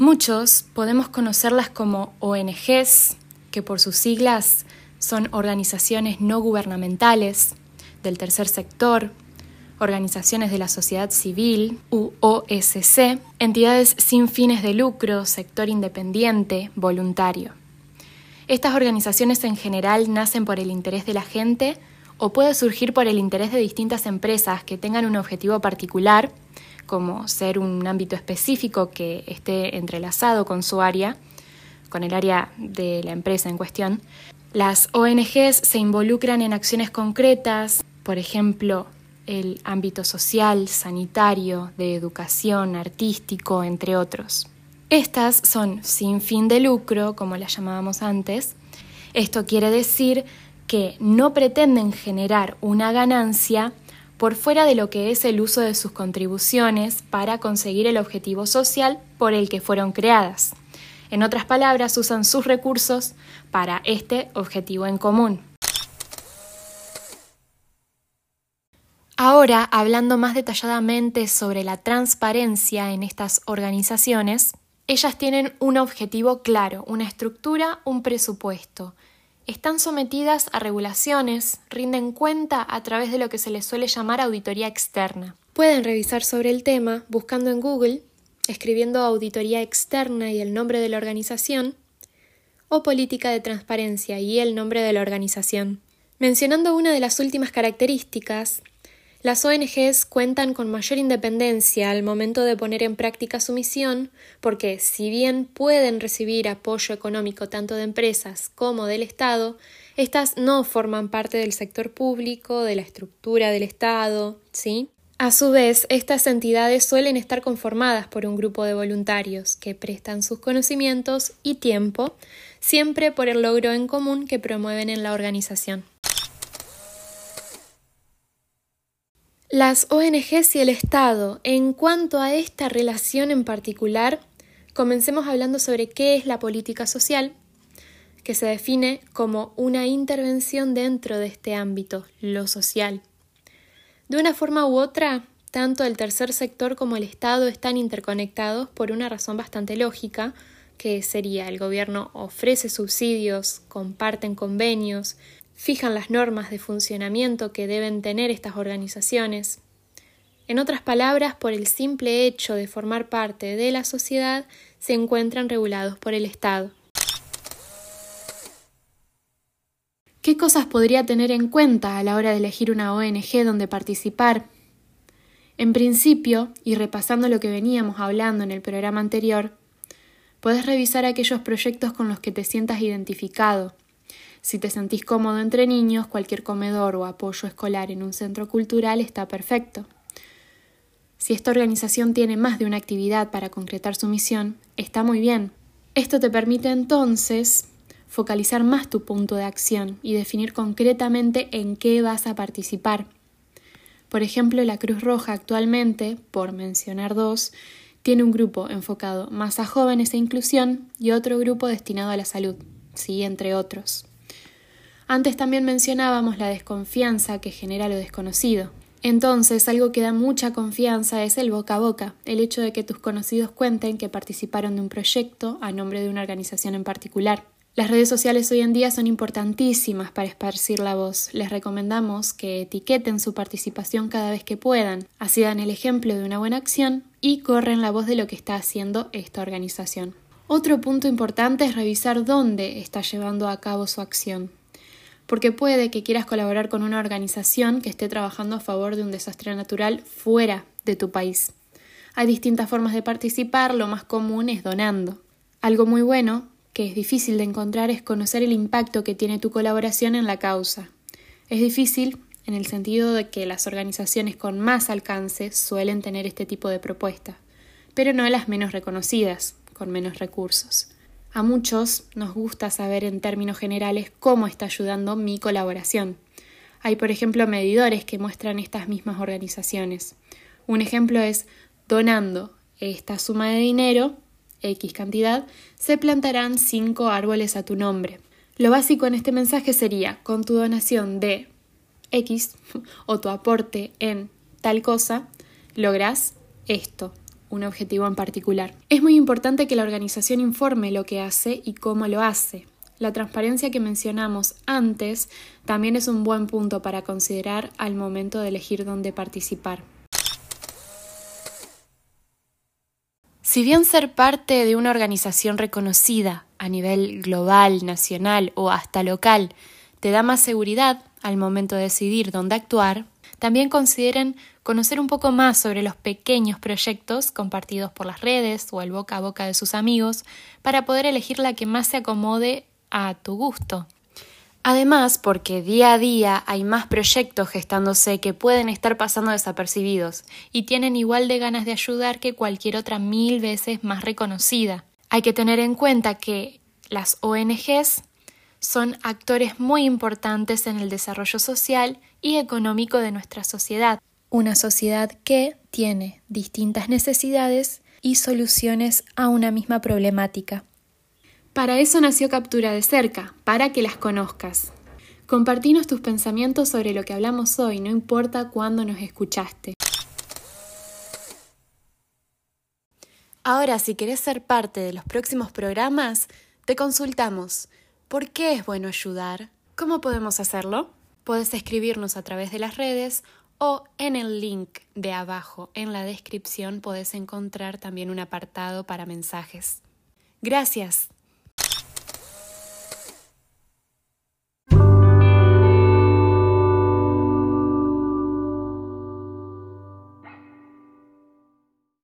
Muchos podemos conocerlas como ONGs, que por sus siglas son organizaciones no gubernamentales del tercer sector, organizaciones de la sociedad civil, u OSC, entidades sin fines de lucro, sector independiente, voluntario. Estas organizaciones en general nacen por el interés de la gente o puede surgir por el interés de distintas empresas que tengan un objetivo particular, como ser un ámbito específico que esté entrelazado con su área, con el área de la empresa en cuestión. Las ONGs se involucran en acciones concretas, por ejemplo, el ámbito social, sanitario, de educación, artístico, entre otros. Estas son sin fin de lucro, como las llamábamos antes. Esto quiere decir que no pretenden generar una ganancia por fuera de lo que es el uso de sus contribuciones para conseguir el objetivo social por el que fueron creadas. En otras palabras, usan sus recursos para este objetivo en común. Ahora, hablando más detalladamente sobre la transparencia en estas organizaciones, ellas tienen un objetivo claro, una estructura, un presupuesto. Están sometidas a regulaciones, rinden cuenta a través de lo que se les suele llamar auditoría externa. Pueden revisar sobre el tema buscando en Google, escribiendo auditoría externa y el nombre de la organización, o política de transparencia y el nombre de la organización. Mencionando una de las últimas características, las ONGs cuentan con mayor independencia al momento de poner en práctica su misión, porque si bien pueden recibir apoyo económico tanto de empresas como del Estado, estas no forman parte del sector público, de la estructura del Estado, ¿sí? A su vez, estas entidades suelen estar conformadas por un grupo de voluntarios que prestan sus conocimientos y tiempo, siempre por el logro en común que promueven en la organización. Las ONGs y el Estado, en cuanto a esta relación en particular, comencemos hablando sobre qué es la política social, que se define como una intervención dentro de este ámbito, lo social. De una forma u otra, tanto el tercer sector como el Estado están interconectados por una razón bastante lógica, que sería el gobierno ofrece subsidios, comparten convenios, fijan las normas de funcionamiento que deben tener estas organizaciones. En otras palabras, por el simple hecho de formar parte de la sociedad, se encuentran regulados por el Estado. ¿Qué cosas podría tener en cuenta a la hora de elegir una ONG donde participar? En principio, y repasando lo que veníamos hablando en el programa anterior, puedes revisar aquellos proyectos con los que te sientas identificado, si te sentís cómodo entre niños, cualquier comedor o apoyo escolar en un centro cultural está perfecto. Si esta organización tiene más de una actividad para concretar su misión, está muy bien. Esto te permite entonces focalizar más tu punto de acción y definir concretamente en qué vas a participar. Por ejemplo, la Cruz Roja actualmente, por mencionar dos, tiene un grupo enfocado más a jóvenes e inclusión y otro grupo destinado a la salud, sí, entre otros. Antes también mencionábamos la desconfianza que genera lo desconocido. Entonces, algo que da mucha confianza es el boca a boca, el hecho de que tus conocidos cuenten que participaron de un proyecto a nombre de una organización en particular. Las redes sociales hoy en día son importantísimas para esparcir la voz. Les recomendamos que etiqueten su participación cada vez que puedan, así dan el ejemplo de una buena acción y corren la voz de lo que está haciendo esta organización. Otro punto importante es revisar dónde está llevando a cabo su acción porque puede que quieras colaborar con una organización que esté trabajando a favor de un desastre natural fuera de tu país. Hay distintas formas de participar, lo más común es donando. Algo muy bueno, que es difícil de encontrar, es conocer el impacto que tiene tu colaboración en la causa. Es difícil en el sentido de que las organizaciones con más alcance suelen tener este tipo de propuestas, pero no las menos reconocidas, con menos recursos. A muchos nos gusta saber en términos generales cómo está ayudando mi colaboración. Hay, por ejemplo, medidores que muestran estas mismas organizaciones. Un ejemplo es donando esta suma de dinero, X cantidad, se plantarán 5 árboles a tu nombre. Lo básico en este mensaje sería, con tu donación de X o tu aporte en tal cosa, lográs esto. Un objetivo en particular. Es muy importante que la organización informe lo que hace y cómo lo hace. La transparencia que mencionamos antes también es un buen punto para considerar al momento de elegir dónde participar. Si bien ser parte de una organización reconocida a nivel global, nacional o hasta local te da más seguridad al momento de decidir dónde actuar, también consideren conocer un poco más sobre los pequeños proyectos compartidos por las redes o el boca a boca de sus amigos para poder elegir la que más se acomode a tu gusto. Además, porque día a día hay más proyectos gestándose que pueden estar pasando desapercibidos y tienen igual de ganas de ayudar que cualquier otra mil veces más reconocida. Hay que tener en cuenta que las ONGs son actores muy importantes en el desarrollo social y económico de nuestra sociedad. Una sociedad que tiene distintas necesidades y soluciones a una misma problemática. Para eso nació Captura de Cerca, para que las conozcas. Compartinos tus pensamientos sobre lo que hablamos hoy, no importa cuándo nos escuchaste. Ahora, si querés ser parte de los próximos programas, te consultamos. ¿Por qué es bueno ayudar? ¿Cómo podemos hacerlo? Puedes escribirnos a través de las redes o en el link de abajo en la descripción puedes encontrar también un apartado para mensajes. Gracias.